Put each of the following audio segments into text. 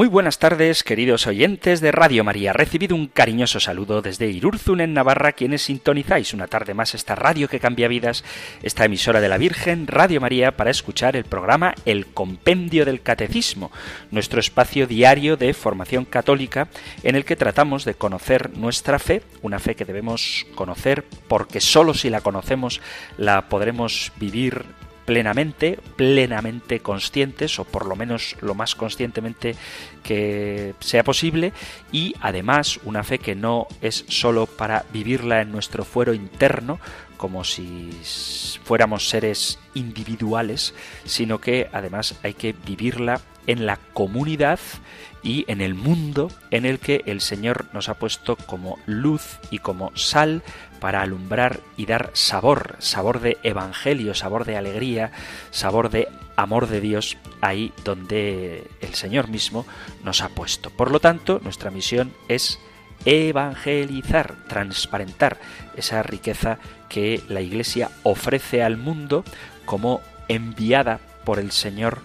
Muy buenas tardes, queridos oyentes de Radio María. Recibido un cariñoso saludo desde Irurzun, en Navarra, quienes sintonizáis una tarde más esta radio que cambia vidas, esta emisora de la Virgen, Radio María, para escuchar el programa El Compendio del Catecismo, nuestro espacio diario de formación católica en el que tratamos de conocer nuestra fe, una fe que debemos conocer porque sólo si la conocemos la podremos vivir plenamente, plenamente conscientes, o por lo menos lo más conscientemente que sea posible, y además una fe que no es sólo para vivirla en nuestro fuero interno, como si fuéramos seres individuales, sino que además hay que vivirla en la comunidad y en el mundo en el que el Señor nos ha puesto como luz y como sal para alumbrar y dar sabor, sabor de evangelio, sabor de alegría, sabor de amor de Dios ahí donde el Señor mismo nos ha puesto. Por lo tanto, nuestra misión es evangelizar, transparentar esa riqueza que la Iglesia ofrece al mundo como enviada por el Señor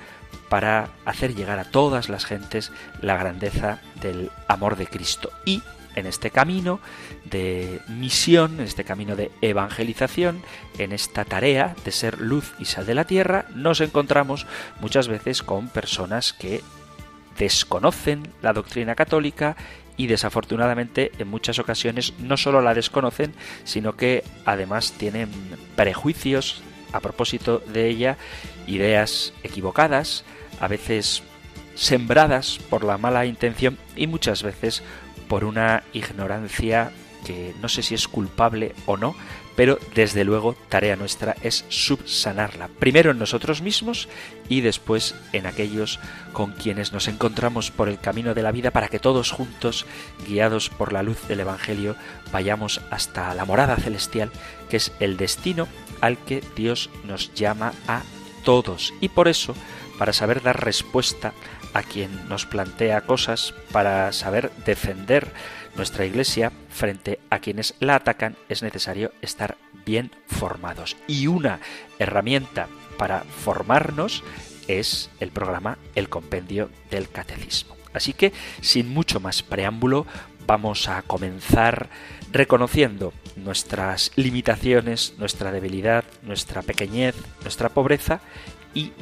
para hacer llegar a todas las gentes la grandeza del amor de Cristo. Y en este camino de misión, en este camino de evangelización, en esta tarea de ser luz y sal de la tierra, nos encontramos muchas veces con personas que desconocen la doctrina católica y desafortunadamente en muchas ocasiones no solo la desconocen, sino que además tienen prejuicios a propósito de ella, ideas equivocadas, a veces sembradas por la mala intención y muchas veces por una ignorancia que no sé si es culpable o no, pero desde luego tarea nuestra es subsanarla, primero en nosotros mismos y después en aquellos con quienes nos encontramos por el camino de la vida para que todos juntos, guiados por la luz del Evangelio, vayamos hasta la morada celestial, que es el destino al que Dios nos llama a todos. Y por eso, para saber dar respuesta a quien nos plantea cosas, para saber defender nuestra Iglesia frente a quienes la atacan, es necesario estar bien formados. Y una herramienta para formarnos es el programa El Compendio del Catecismo. Así que, sin mucho más preámbulo, vamos a comenzar reconociendo nuestras limitaciones, nuestra debilidad, nuestra pequeñez, nuestra pobreza y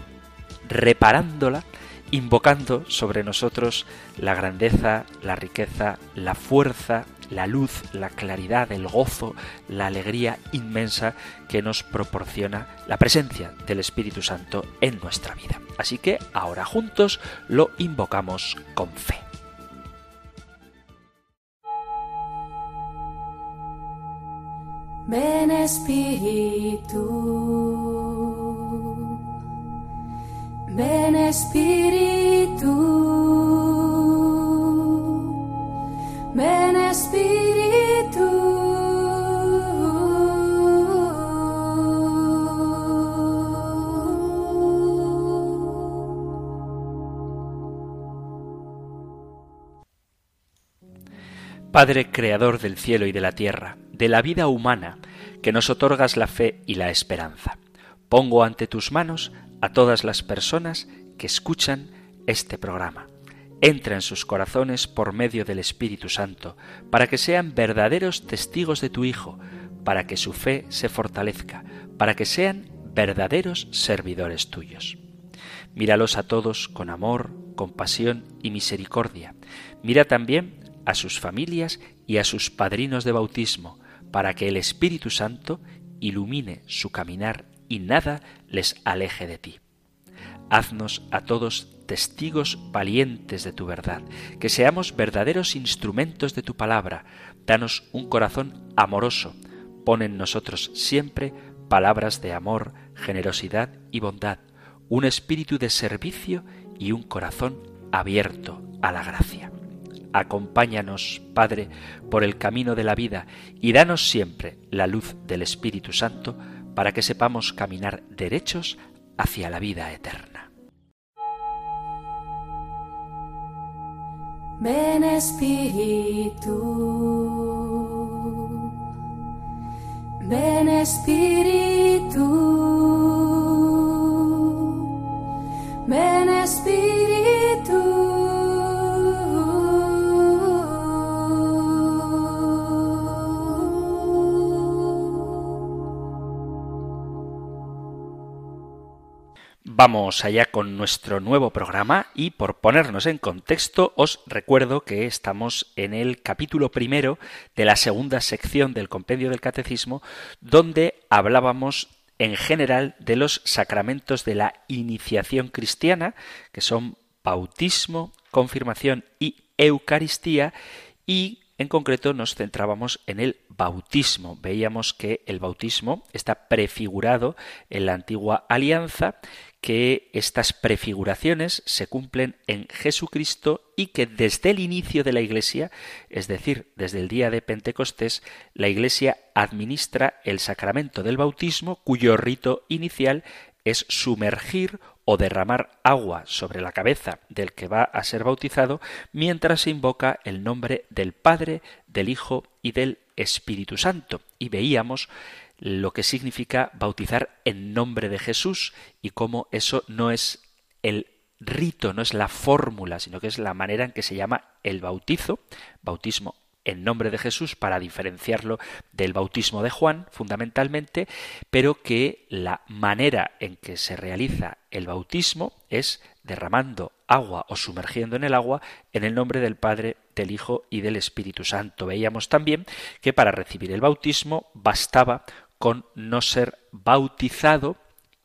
reparándola invocando sobre nosotros la grandeza, la riqueza, la fuerza, la luz, la claridad, el gozo, la alegría inmensa que nos proporciona la presencia del Espíritu Santo en nuestra vida. Así que ahora juntos lo invocamos con fe. Ven Espíritu. Ven Espíritu, ven Espíritu. Padre Creador del cielo y de la tierra, de la vida humana, que nos otorgas la fe y la esperanza. Pongo ante tus manos a todas las personas que escuchan este programa. Entra en sus corazones por medio del Espíritu Santo, para que sean verdaderos testigos de tu Hijo, para que su fe se fortalezca, para que sean verdaderos servidores tuyos. Míralos a todos con amor, compasión y misericordia. Mira también a sus familias y a sus padrinos de bautismo, para que el Espíritu Santo ilumine su caminar y nada les aleje de ti. Haznos a todos testigos valientes de tu verdad, que seamos verdaderos instrumentos de tu palabra, danos un corazón amoroso, pon en nosotros siempre palabras de amor, generosidad y bondad, un espíritu de servicio y un corazón abierto a la gracia. Acompáñanos, Padre, por el camino de la vida y danos siempre la luz del Espíritu Santo para que sepamos caminar derechos hacia la vida eterna. Ven Espíritu, ven Espíritu, Vamos allá con nuestro nuevo programa y por ponernos en contexto os recuerdo que estamos en el capítulo primero de la segunda sección del compendio del catecismo donde hablábamos en general de los sacramentos de la iniciación cristiana que son bautismo, confirmación y Eucaristía y en concreto nos centrábamos en el bautismo. Veíamos que el bautismo está prefigurado en la antigua alianza, que estas prefiguraciones se cumplen en Jesucristo y que desde el inicio de la Iglesia, es decir, desde el día de Pentecostés, la Iglesia administra el sacramento del bautismo cuyo rito inicial es sumergir o derramar agua sobre la cabeza del que va a ser bautizado mientras se invoca el nombre del Padre, del Hijo y del Espíritu Santo. Y veíamos lo que significa bautizar en nombre de Jesús y cómo eso no es el rito, no es la fórmula, sino que es la manera en que se llama el bautizo, bautismo en nombre de Jesús para diferenciarlo del bautismo de Juan, fundamentalmente, pero que la manera en que se realiza el bautismo es derramando agua o sumergiendo en el agua en el nombre del Padre, del Hijo y del Espíritu Santo. Veíamos también que para recibir el bautismo bastaba con no ser bautizado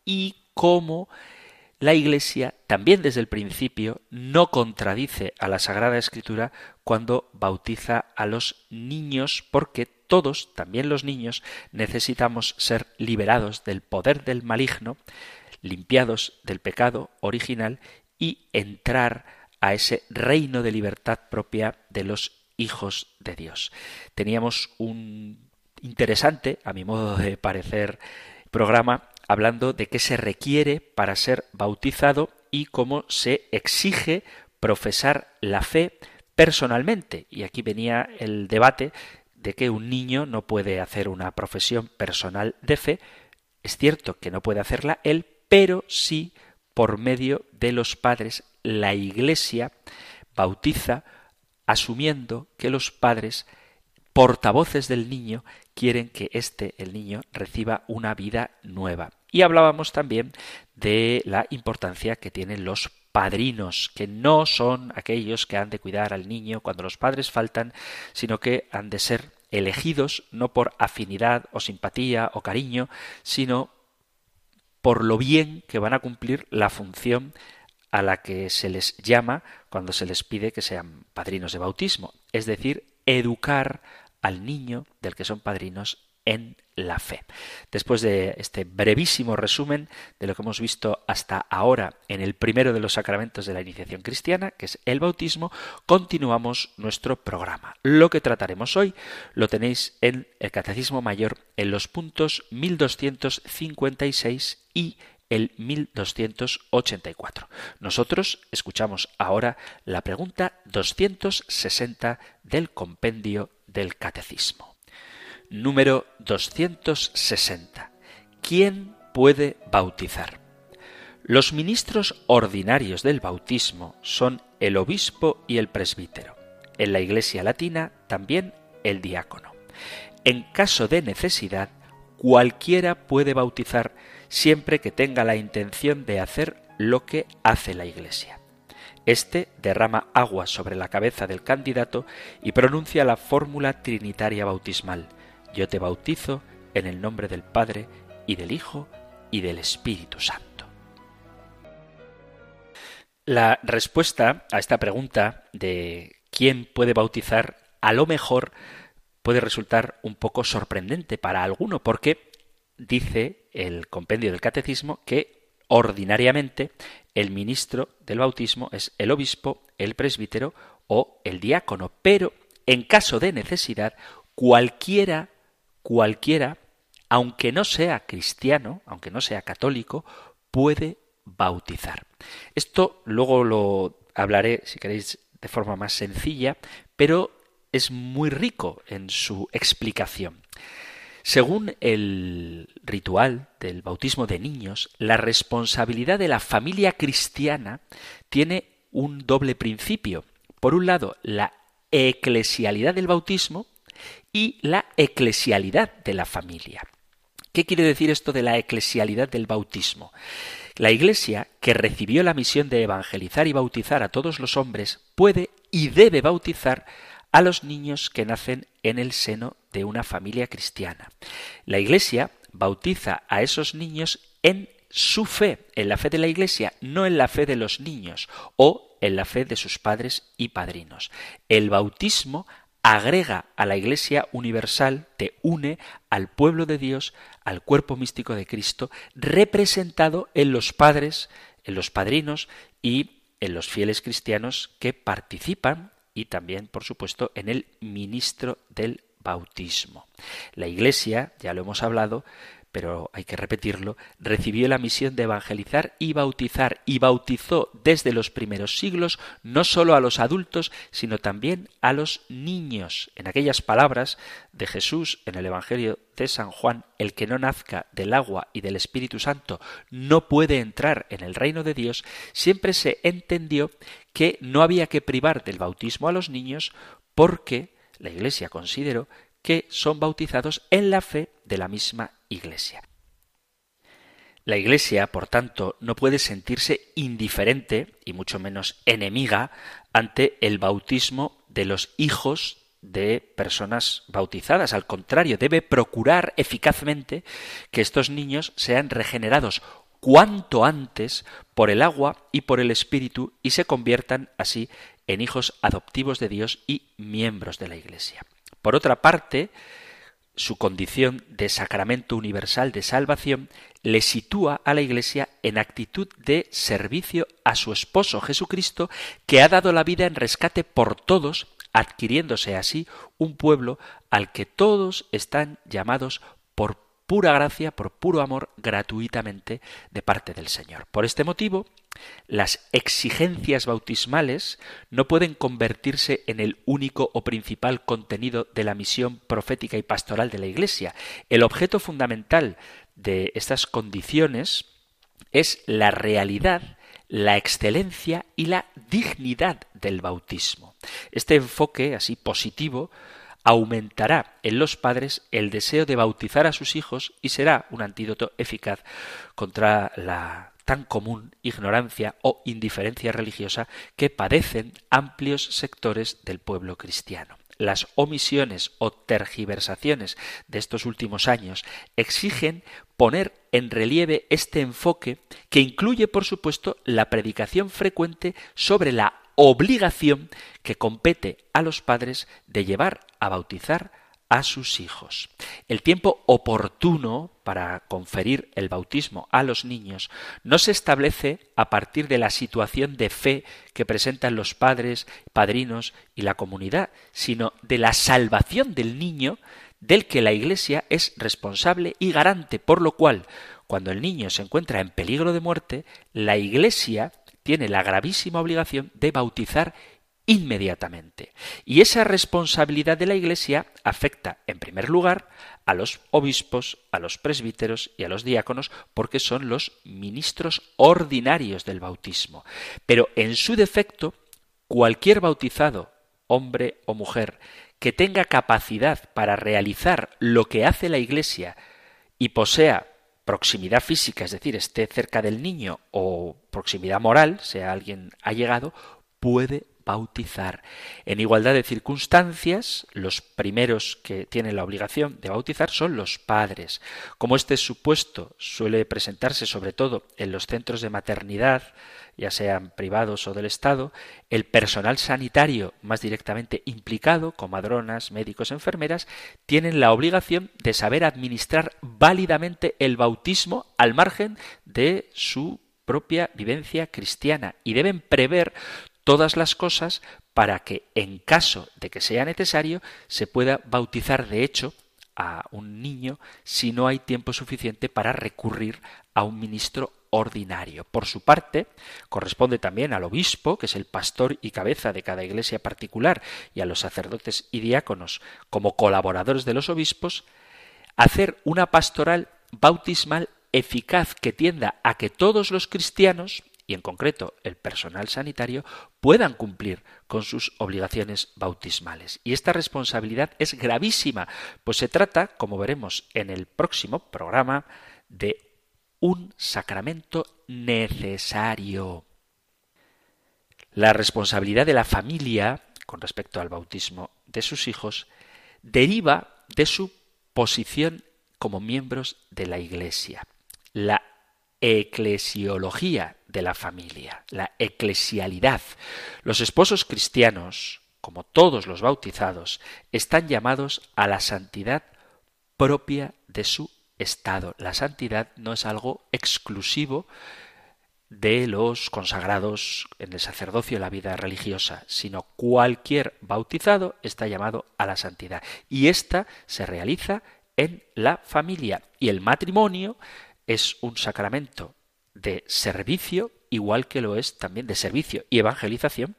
y cómo la Iglesia también desde el principio no contradice a la Sagrada Escritura cuando bautiza a los niños porque todos, también los niños, necesitamos ser liberados del poder del maligno, limpiados del pecado original y entrar a ese reino de libertad propia de los hijos de Dios. Teníamos un interesante, a mi modo de parecer, programa hablando de qué se requiere para ser bautizado y cómo se exige profesar la fe personalmente. Y aquí venía el debate de que un niño no puede hacer una profesión personal de fe. Es cierto que no puede hacerla él, pero sí por medio de los padres la Iglesia bautiza asumiendo que los padres portavoces del niño quieren que éste, el niño, reciba una vida nueva. Y hablábamos también de la importancia que tienen los padrinos, que no son aquellos que han de cuidar al niño cuando los padres faltan, sino que han de ser elegidos no por afinidad o simpatía o cariño, sino por lo bien que van a cumplir la función a la que se les llama cuando se les pide que sean padrinos de bautismo, es decir, educar al niño del que son padrinos en la fe. Después de este brevísimo resumen de lo que hemos visto hasta ahora en el primero de los sacramentos de la iniciación cristiana, que es el bautismo, continuamos nuestro programa. Lo que trataremos hoy lo tenéis en el Catecismo Mayor en los puntos 1256 y el 1284. Nosotros escuchamos ahora la pregunta 260 del compendio del Catecismo. Número 260. ¿Quién puede bautizar? Los ministros ordinarios del bautismo son el obispo y el presbítero. En la Iglesia latina también el diácono. En caso de necesidad, cualquiera puede bautizar siempre que tenga la intención de hacer lo que hace la Iglesia. Este derrama agua sobre la cabeza del candidato y pronuncia la fórmula trinitaria bautismal. Yo te bautizo en el nombre del Padre y del Hijo y del Espíritu Santo. La respuesta a esta pregunta de quién puede bautizar a lo mejor puede resultar un poco sorprendente para alguno porque dice el compendio del catecismo que Ordinariamente, el ministro del bautismo es el obispo, el presbítero o el diácono, pero en caso de necesidad, cualquiera, cualquiera, aunque no sea cristiano, aunque no sea católico, puede bautizar. Esto luego lo hablaré, si queréis, de forma más sencilla, pero es muy rico en su explicación. Según el ritual del bautismo de niños, la responsabilidad de la familia cristiana tiene un doble principio. Por un lado, la eclesialidad del bautismo y la eclesialidad de la familia. ¿Qué quiere decir esto de la eclesialidad del bautismo? La Iglesia, que recibió la misión de evangelizar y bautizar a todos los hombres, puede y debe bautizar a los niños que nacen en el seno de una familia cristiana. La Iglesia bautiza a esos niños en su fe, en la fe de la Iglesia, no en la fe de los niños o en la fe de sus padres y padrinos. El bautismo agrega a la Iglesia universal, te une al pueblo de Dios, al cuerpo místico de Cristo, representado en los padres, en los padrinos y en los fieles cristianos que participan y también, por supuesto, en el ministro del bautismo. La Iglesia, ya lo hemos hablado, pero hay que repetirlo, recibió la misión de evangelizar y bautizar, y bautizó desde los primeros siglos no sólo a los adultos, sino también a los niños. En aquellas palabras de Jesús en el Evangelio de San Juan, el que no nazca del agua y del Espíritu Santo no puede entrar en el reino de Dios, siempre se entendió que no había que privar del bautismo a los niños porque la Iglesia consideró que son bautizados en la fe de la misma Iglesia. La Iglesia, por tanto, no puede sentirse indiferente, y mucho menos enemiga, ante el bautismo de los hijos de personas bautizadas. Al contrario, debe procurar eficazmente que estos niños sean regenerados cuanto antes por el agua y por el Espíritu y se conviertan así en hijos adoptivos de Dios y miembros de la Iglesia. Por otra parte, su condición de sacramento universal de salvación le sitúa a la Iglesia en actitud de servicio a su esposo Jesucristo, que ha dado la vida en rescate por todos, adquiriéndose así un pueblo al que todos están llamados por pura gracia, por puro amor, gratuitamente de parte del Señor. Por este motivo, las exigencias bautismales no pueden convertirse en el único o principal contenido de la misión profética y pastoral de la Iglesia. El objeto fundamental de estas condiciones es la realidad la excelencia y la dignidad del bautismo. Este enfoque así positivo aumentará en los padres el deseo de bautizar a sus hijos y será un antídoto eficaz contra la tan común ignorancia o indiferencia religiosa que padecen amplios sectores del pueblo cristiano. Las omisiones o tergiversaciones de estos últimos años exigen poner en relieve este enfoque que incluye, por supuesto, la predicación frecuente sobre la obligación que compete a los padres de llevar a bautizar a sus hijos. El tiempo oportuno para conferir el bautismo a los niños no se establece a partir de la situación de fe que presentan los padres, padrinos y la comunidad, sino de la salvación del niño del que la Iglesia es responsable y garante, por lo cual, cuando el niño se encuentra en peligro de muerte, la Iglesia tiene la gravísima obligación de bautizar inmediatamente. Y esa responsabilidad de la Iglesia afecta, en primer lugar, a los obispos, a los presbíteros y a los diáconos, porque son los ministros ordinarios del bautismo. Pero en su defecto, cualquier bautizado, hombre o mujer, que tenga capacidad para realizar lo que hace la Iglesia y posea proximidad física, es decir, esté cerca del niño o proximidad moral, sea alguien allegado, puede bautizar. En igualdad de circunstancias, los primeros que tienen la obligación de bautizar son los padres. Como este supuesto suele presentarse sobre todo en los centros de maternidad, ya sean privados o del Estado, el personal sanitario más directamente implicado, comadronas, médicos, enfermeras, tienen la obligación de saber administrar válidamente el bautismo al margen de su propia vivencia cristiana y deben prever todas las cosas para que, en caso de que sea necesario, se pueda bautizar de hecho a un niño si no hay tiempo suficiente para recurrir a un ministro ordinario. Por su parte, corresponde también al obispo, que es el pastor y cabeza de cada iglesia particular, y a los sacerdotes y diáconos como colaboradores de los obispos, hacer una pastoral bautismal eficaz que tienda a que todos los cristianos, y en concreto el personal sanitario, puedan cumplir con sus obligaciones bautismales. Y esta responsabilidad es gravísima, pues se trata, como veremos en el próximo programa, de un sacramento necesario. La responsabilidad de la familia con respecto al bautismo de sus hijos deriva de su posición como miembros de la Iglesia. La eclesiología de la familia, la eclesialidad. Los esposos cristianos, como todos los bautizados, están llamados a la santidad propia de su estado. La santidad no es algo exclusivo de los consagrados en el sacerdocio y la vida religiosa, sino cualquier bautizado está llamado a la santidad. Y esta se realiza en la familia. Y el matrimonio es un sacramento de servicio, igual que lo es también de servicio y evangelización,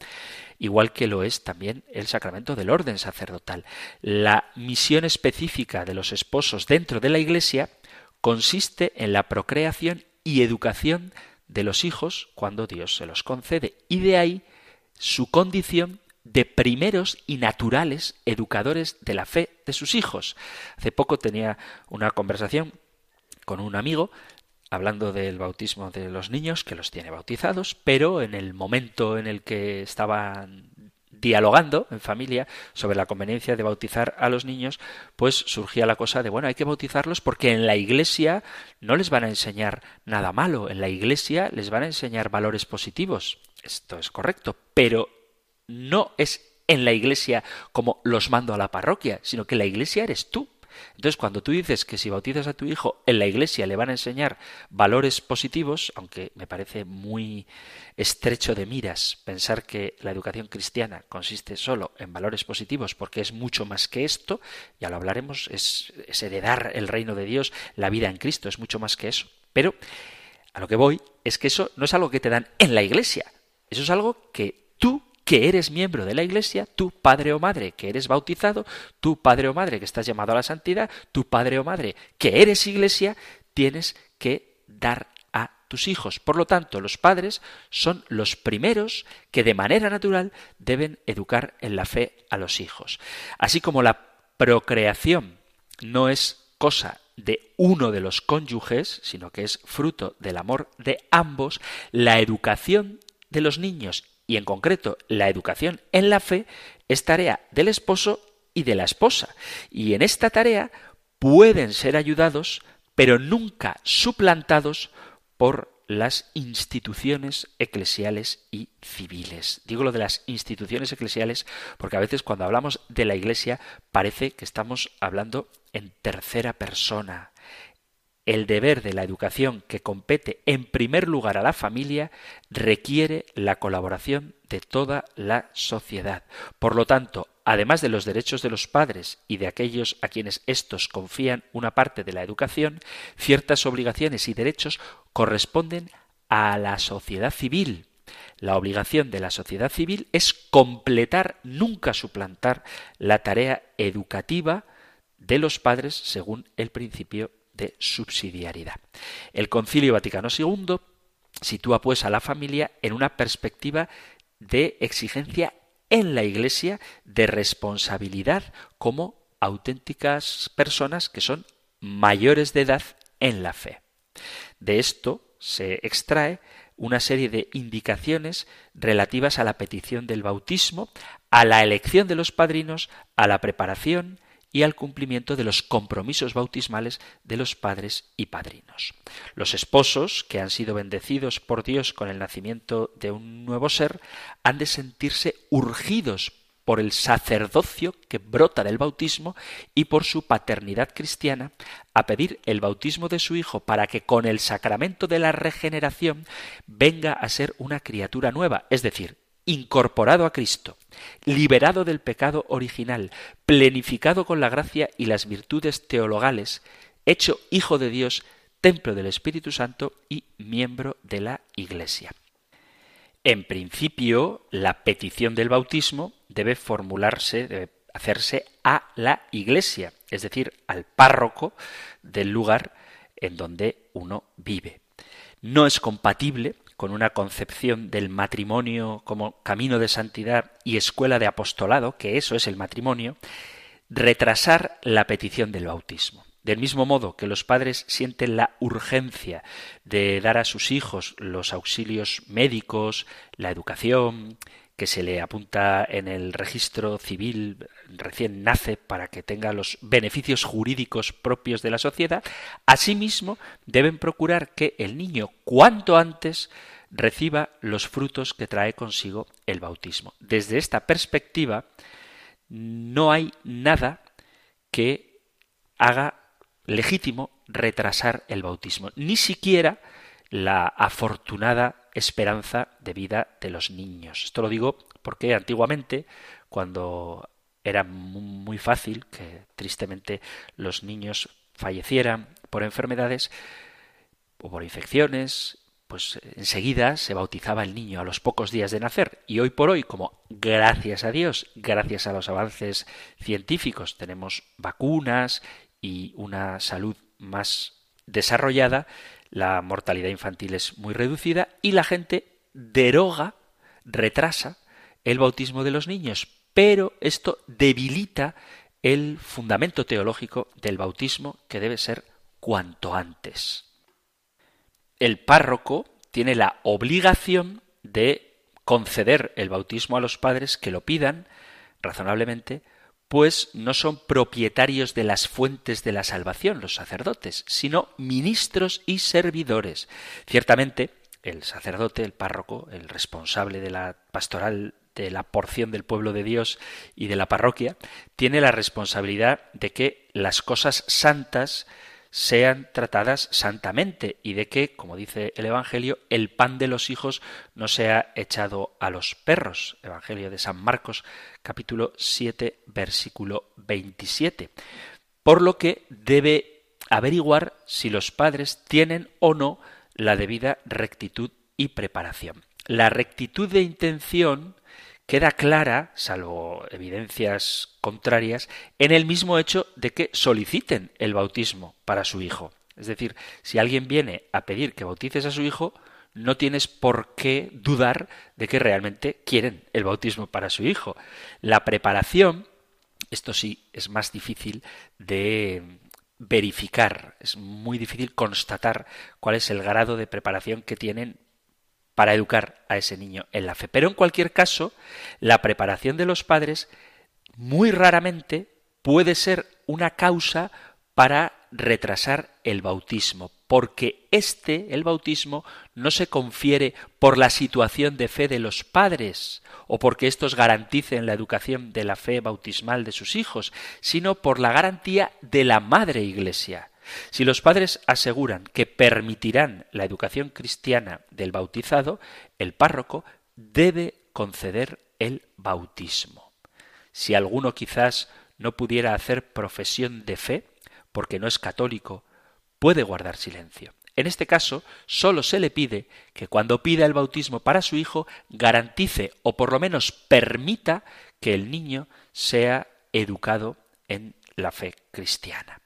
igual que lo es también el sacramento del orden sacerdotal. La misión específica de los esposos dentro de la Iglesia consiste en la procreación y educación de los hijos cuando Dios se los concede, y de ahí su condición de primeros y naturales educadores de la fe de sus hijos. Hace poco tenía una conversación con un amigo hablando del bautismo de los niños, que los tiene bautizados, pero en el momento en el que estaban dialogando en familia sobre la conveniencia de bautizar a los niños, pues surgía la cosa de, bueno, hay que bautizarlos porque en la iglesia no les van a enseñar nada malo, en la iglesia les van a enseñar valores positivos. Esto es correcto, pero no es en la iglesia como los mando a la parroquia, sino que la iglesia eres tú. Entonces, cuando tú dices que si bautizas a tu hijo en la iglesia le van a enseñar valores positivos, aunque me parece muy estrecho de miras pensar que la educación cristiana consiste solo en valores positivos, porque es mucho más que esto, ya lo hablaremos, es, es heredar el reino de Dios, la vida en Cristo, es mucho más que eso. Pero a lo que voy es que eso no es algo que te dan en la iglesia, eso es algo que tú que eres miembro de la Iglesia, tu padre o madre que eres bautizado, tu padre o madre que estás llamado a la santidad, tu padre o madre que eres Iglesia, tienes que dar a tus hijos. Por lo tanto, los padres son los primeros que de manera natural deben educar en la fe a los hijos. Así como la procreación no es cosa de uno de los cónyuges, sino que es fruto del amor de ambos, la educación de los niños y en concreto la educación en la fe, es tarea del esposo y de la esposa. Y en esta tarea pueden ser ayudados, pero nunca suplantados por las instituciones eclesiales y civiles. Digo lo de las instituciones eclesiales porque a veces cuando hablamos de la Iglesia parece que estamos hablando en tercera persona el deber de la educación que compete en primer lugar a la familia requiere la colaboración de toda la sociedad. Por lo tanto, además de los derechos de los padres y de aquellos a quienes éstos confían una parte de la educación, ciertas obligaciones y derechos corresponden a la sociedad civil. La obligación de la sociedad civil es completar, nunca suplantar, la tarea educativa de los padres según el principio de subsidiariedad. El Concilio Vaticano II sitúa pues a la familia en una perspectiva de exigencia en la Iglesia de responsabilidad como auténticas personas que son mayores de edad en la fe. De esto se extrae una serie de indicaciones relativas a la petición del bautismo, a la elección de los padrinos, a la preparación y al cumplimiento de los compromisos bautismales de los padres y padrinos. Los esposos, que han sido bendecidos por Dios con el nacimiento de un nuevo ser, han de sentirse urgidos por el sacerdocio que brota del bautismo y por su paternidad cristiana, a pedir el bautismo de su hijo para que con el sacramento de la regeneración venga a ser una criatura nueva, es decir, incorporado a Cristo, liberado del pecado original, plenificado con la gracia y las virtudes teologales, hecho hijo de Dios, templo del Espíritu Santo y miembro de la Iglesia. En principio, la petición del bautismo debe formularse, debe hacerse a la iglesia, es decir, al párroco del lugar en donde uno vive. No es compatible con una concepción del matrimonio como camino de santidad y escuela de apostolado, que eso es el matrimonio, retrasar la petición del bautismo. Del mismo modo que los padres sienten la urgencia de dar a sus hijos los auxilios médicos, la educación, que se le apunta en el registro civil recién nace para que tenga los beneficios jurídicos propios de la sociedad, asimismo deben procurar que el niño cuanto antes reciba los frutos que trae consigo el bautismo. Desde esta perspectiva, no hay nada que haga legítimo retrasar el bautismo, ni siquiera la afortunada esperanza de vida de los niños. Esto lo digo porque antiguamente, cuando era muy fácil que tristemente los niños fallecieran por enfermedades o por infecciones, pues enseguida se bautizaba el niño a los pocos días de nacer. Y hoy por hoy, como gracias a Dios, gracias a los avances científicos, tenemos vacunas y una salud más desarrollada, la mortalidad infantil es muy reducida y la gente deroga, retrasa el bautismo de los niños, pero esto debilita el fundamento teológico del bautismo que debe ser cuanto antes. El párroco tiene la obligación de conceder el bautismo a los padres que lo pidan razonablemente pues no son propietarios de las fuentes de la salvación los sacerdotes, sino ministros y servidores. Ciertamente, el sacerdote, el párroco, el responsable de la pastoral de la porción del pueblo de Dios y de la parroquia, tiene la responsabilidad de que las cosas santas sean tratadas santamente y de que, como dice el Evangelio, el pan de los hijos no sea echado a los perros. Evangelio de San Marcos capítulo 7 versículo 27. Por lo que debe averiguar si los padres tienen o no la debida rectitud y preparación. La rectitud de intención queda clara, salvo evidencias contrarias, en el mismo hecho de que soliciten el bautismo para su hijo. Es decir, si alguien viene a pedir que bautices a su hijo, no tienes por qué dudar de que realmente quieren el bautismo para su hijo. La preparación, esto sí es más difícil de verificar, es muy difícil constatar cuál es el grado de preparación que tienen para educar a ese niño en la fe. Pero en cualquier caso, la preparación de los padres muy raramente puede ser una causa para retrasar el bautismo, porque este, el bautismo, no se confiere por la situación de fe de los padres o porque éstos garanticen la educación de la fe bautismal de sus hijos, sino por la garantía de la Madre Iglesia. Si los padres aseguran que permitirán la educación cristiana del bautizado, el párroco debe conceder el bautismo. Si alguno quizás no pudiera hacer profesión de fe, porque no es católico, puede guardar silencio. En este caso, sólo se le pide que cuando pida el bautismo para su hijo garantice o por lo menos permita que el niño sea educado en la fe cristiana.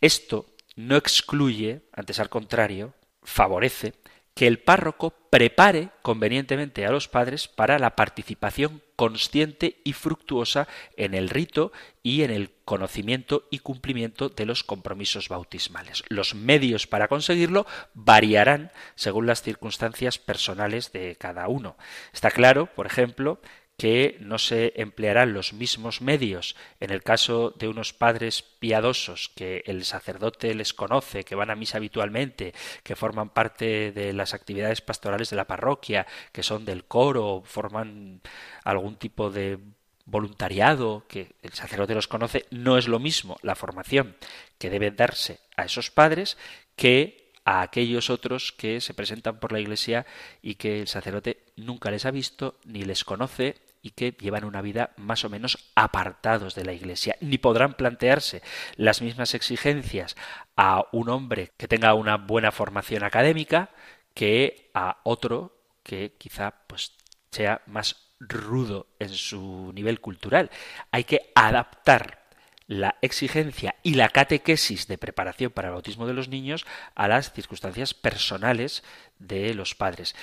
Esto no excluye, antes al contrario, favorece que el párroco prepare convenientemente a los padres para la participación consciente y fructuosa en el rito y en el conocimiento y cumplimiento de los compromisos bautismales. Los medios para conseguirlo variarán según las circunstancias personales de cada uno. Está claro, por ejemplo, que no se emplearán los mismos medios. En el caso de unos padres piadosos que el sacerdote les conoce, que van a misa habitualmente, que forman parte de las actividades pastorales de la parroquia, que son del coro, forman algún tipo de voluntariado que el sacerdote los conoce, no es lo mismo la formación que debe darse a esos padres que a aquellos otros que se presentan por la iglesia y que el sacerdote nunca les ha visto ni les conoce y que llevan una vida más o menos apartados de la Iglesia, ni podrán plantearse las mismas exigencias a un hombre que tenga una buena formación académica que a otro que quizá pues sea más rudo en su nivel cultural. Hay que adaptar la exigencia y la catequesis de preparación para el bautismo de los niños a las circunstancias personales de los padres.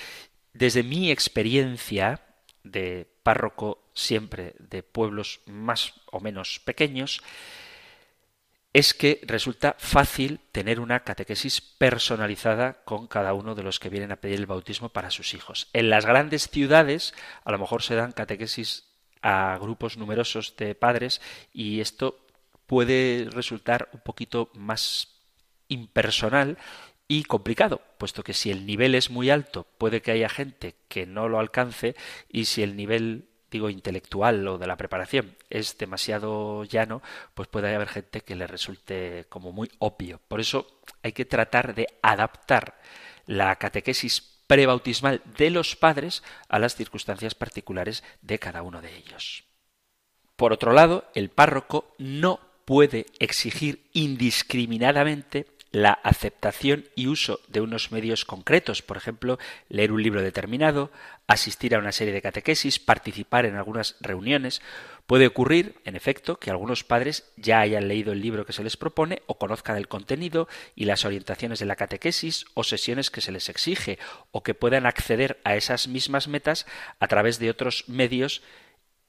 Desde mi experiencia de párroco siempre de pueblos más o menos pequeños, es que resulta fácil tener una catequesis personalizada con cada uno de los que vienen a pedir el bautismo para sus hijos. En las grandes ciudades a lo mejor se dan catequesis a grupos numerosos de padres y esto puede resultar un poquito más impersonal y complicado, puesto que si el nivel es muy alto, puede que haya gente que no lo alcance y si el nivel digo intelectual o de la preparación es demasiado llano, pues puede haber gente que le resulte como muy obvio. Por eso hay que tratar de adaptar la catequesis prebautismal de los padres a las circunstancias particulares de cada uno de ellos. Por otro lado, el párroco no puede exigir indiscriminadamente la aceptación y uso de unos medios concretos, por ejemplo, leer un libro determinado, asistir a una serie de catequesis, participar en algunas reuniones. Puede ocurrir, en efecto, que algunos padres ya hayan leído el libro que se les propone o conozcan el contenido y las orientaciones de la catequesis o sesiones que se les exige, o que puedan acceder a esas mismas metas a través de otros medios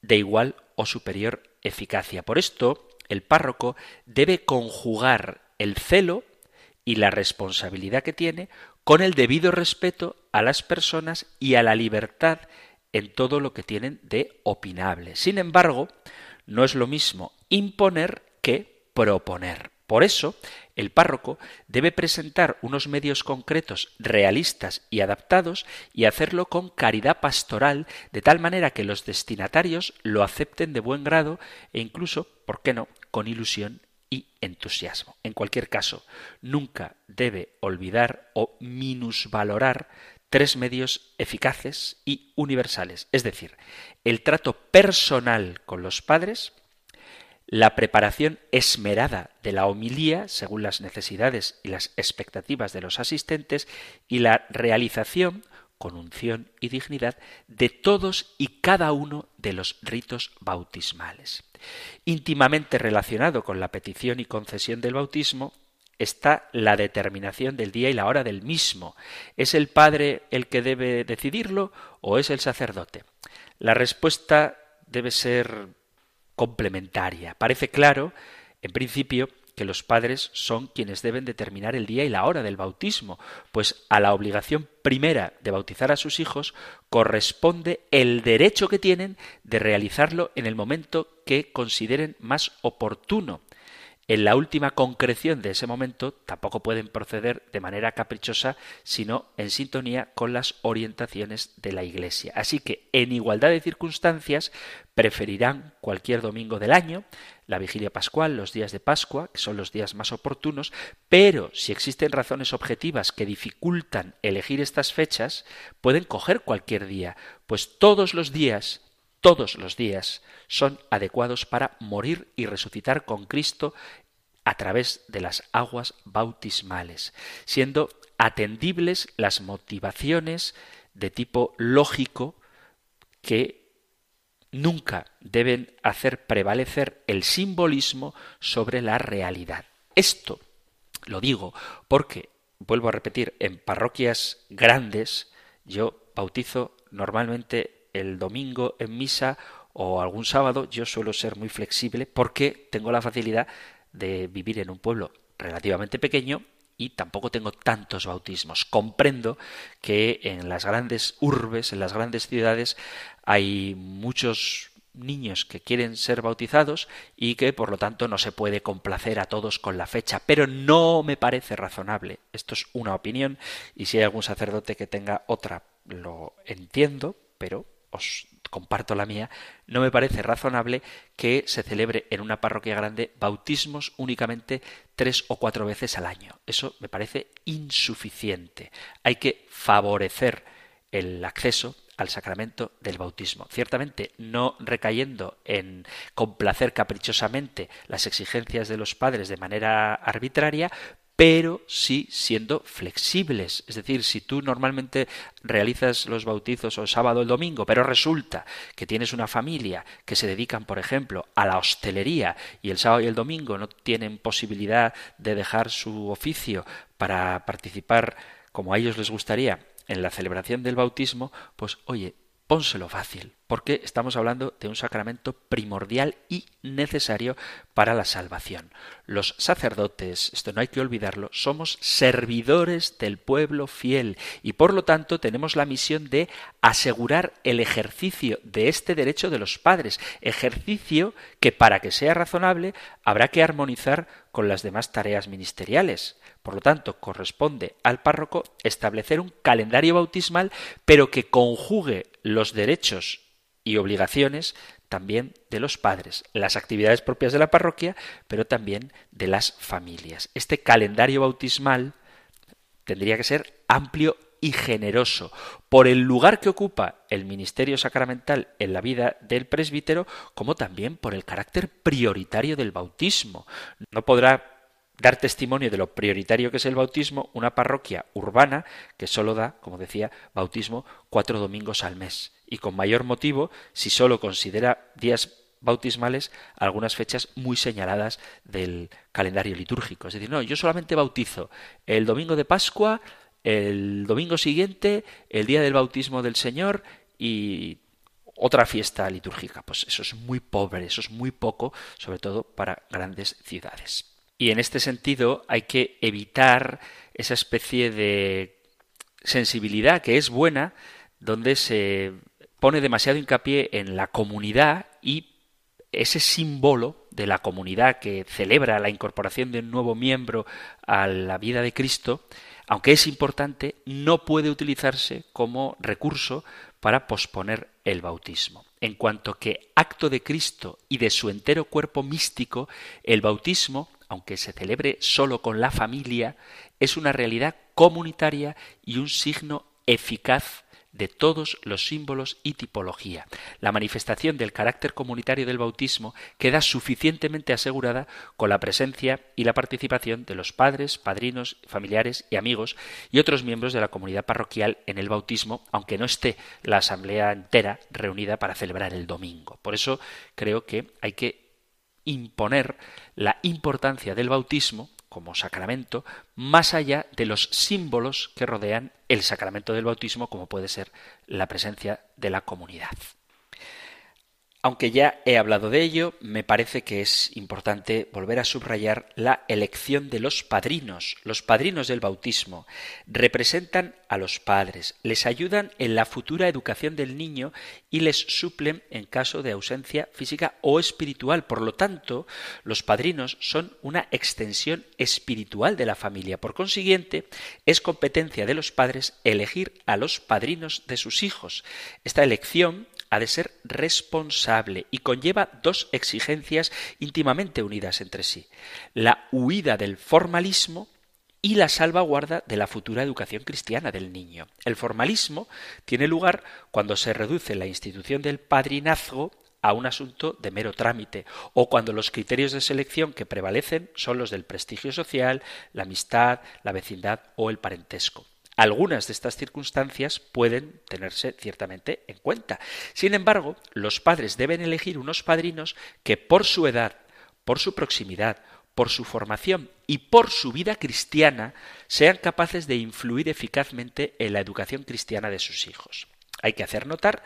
de igual o superior eficacia. Por esto, el párroco debe conjugar el celo y la responsabilidad que tiene con el debido respeto a las personas y a la libertad en todo lo que tienen de opinable. Sin embargo, no es lo mismo imponer que proponer. Por eso, el párroco debe presentar unos medios concretos, realistas y adaptados y hacerlo con caridad pastoral, de tal manera que los destinatarios lo acepten de buen grado e incluso, ¿por qué no?, con ilusión y entusiasmo. En cualquier caso, nunca debe olvidar o minusvalorar tres medios eficaces y universales, es decir, el trato personal con los padres, la preparación esmerada de la homilía según las necesidades y las expectativas de los asistentes y la realización con unción y dignidad de todos y cada uno de los ritos bautismales. Íntimamente relacionado con la petición y concesión del bautismo está la determinación del día y la hora del mismo. ¿Es el padre el que debe decidirlo o es el sacerdote? La respuesta debe ser complementaria. Parece claro, en principio, que los padres son quienes deben determinar el día y la hora del bautismo, pues a la obligación primera de bautizar a sus hijos corresponde el derecho que tienen de realizarlo en el momento que consideren más oportuno. En la última concreción de ese momento tampoco pueden proceder de manera caprichosa, sino en sintonía con las orientaciones de la Iglesia. Así que, en igualdad de circunstancias, preferirán cualquier domingo del año, la vigilia pascual, los días de Pascua, que son los días más oportunos, pero si existen razones objetivas que dificultan elegir estas fechas, pueden coger cualquier día, pues todos los días todos los días son adecuados para morir y resucitar con Cristo a través de las aguas bautismales, siendo atendibles las motivaciones de tipo lógico que nunca deben hacer prevalecer el simbolismo sobre la realidad. Esto lo digo porque vuelvo a repetir, en parroquias grandes, yo bautizo normalmente el domingo en misa o algún sábado, yo suelo ser muy flexible porque tengo la facilidad de vivir en un pueblo relativamente pequeño y tampoco tengo tantos bautismos. Comprendo que en las grandes urbes, en las grandes ciudades, hay muchos niños que quieren ser bautizados y que por lo tanto no se puede complacer a todos con la fecha, pero no me parece razonable. Esto es una opinión y si hay algún sacerdote que tenga otra, lo entiendo, pero os comparto la mía, no me parece razonable que se celebre en una parroquia grande bautismos únicamente tres o cuatro veces al año. Eso me parece insuficiente. Hay que favorecer el acceso al sacramento del bautismo. Ciertamente no recayendo en complacer caprichosamente las exigencias de los padres de manera arbitraria, pero sí siendo flexibles. Es decir, si tú normalmente realizas los bautizos el sábado o el domingo, pero resulta que tienes una familia que se dedican, por ejemplo, a la hostelería y el sábado y el domingo no tienen posibilidad de dejar su oficio para participar como a ellos les gustaría en la celebración del bautismo, pues oye, pónselo fácil, porque estamos hablando de un sacramento primordial y necesario para la salvación. Los sacerdotes, esto no hay que olvidarlo, somos servidores del pueblo fiel y por lo tanto tenemos la misión de asegurar el ejercicio de este derecho de los padres, ejercicio que para que sea razonable habrá que armonizar con las demás tareas ministeriales. Por lo tanto, corresponde al párroco establecer un calendario bautismal, pero que conjugue los derechos y obligaciones también de los padres, las actividades propias de la parroquia, pero también de las familias. Este calendario bautismal tendría que ser amplio y generoso por el lugar que ocupa el ministerio sacramental en la vida del presbítero, como también por el carácter prioritario del bautismo. No podrá dar testimonio de lo prioritario que es el bautismo una parroquia urbana que solo da, como decía, bautismo cuatro domingos al mes. Y con mayor motivo si solo considera días bautismales algunas fechas muy señaladas del calendario litúrgico. Es decir, no, yo solamente bautizo el domingo de Pascua, el domingo siguiente, el día del bautismo del Señor y otra fiesta litúrgica. Pues eso es muy pobre, eso es muy poco, sobre todo para grandes ciudades. Y en este sentido hay que evitar esa especie de sensibilidad que es buena, donde se pone demasiado hincapié en la comunidad y ese símbolo de la comunidad que celebra la incorporación de un nuevo miembro a la vida de Cristo, aunque es importante, no puede utilizarse como recurso para posponer el bautismo. En cuanto que acto de Cristo y de su entero cuerpo místico, el bautismo aunque se celebre solo con la familia, es una realidad comunitaria y un signo eficaz de todos los símbolos y tipología. La manifestación del carácter comunitario del bautismo queda suficientemente asegurada con la presencia y la participación de los padres, padrinos, familiares y amigos y otros miembros de la comunidad parroquial en el bautismo, aunque no esté la asamblea entera reunida para celebrar el domingo. Por eso creo que hay que imponer la importancia del bautismo como sacramento más allá de los símbolos que rodean el sacramento del bautismo como puede ser la presencia de la comunidad. Aunque ya he hablado de ello, me parece que es importante volver a subrayar la elección de los padrinos. Los padrinos del bautismo representan a los padres, les ayudan en la futura educación del niño y les suplen en caso de ausencia física o espiritual. Por lo tanto, los padrinos son una extensión espiritual de la familia. Por consiguiente, es competencia de los padres elegir a los padrinos de sus hijos. Esta elección ha de ser responsable y conlleva dos exigencias íntimamente unidas entre sí. La huida del formalismo y la salvaguarda de la futura educación cristiana del niño. El formalismo tiene lugar cuando se reduce la institución del padrinazgo a un asunto de mero trámite, o cuando los criterios de selección que prevalecen son los del prestigio social, la amistad, la vecindad o el parentesco. Algunas de estas circunstancias pueden tenerse ciertamente en cuenta. Sin embargo, los padres deben elegir unos padrinos que por su edad, por su proximidad, por su formación y por su vida cristiana, sean capaces de influir eficazmente en la educación cristiana de sus hijos. Hay que hacer notar